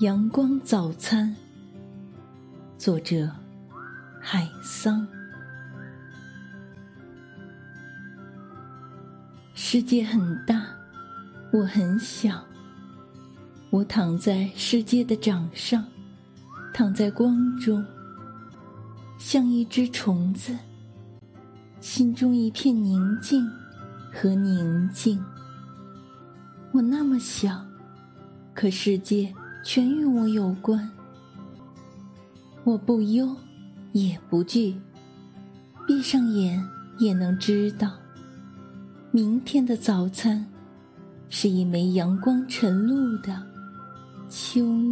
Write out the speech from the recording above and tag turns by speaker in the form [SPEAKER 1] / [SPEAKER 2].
[SPEAKER 1] 阳光早餐，作者海桑。世界很大，我很小。我躺在世界的掌上，躺在光中，像一只虫子，心中一片宁静和宁静。我那么小，可世界。全与我有关，我不忧，也不惧，闭上眼也能知道，明天的早餐是一枚阳光晨露的秋。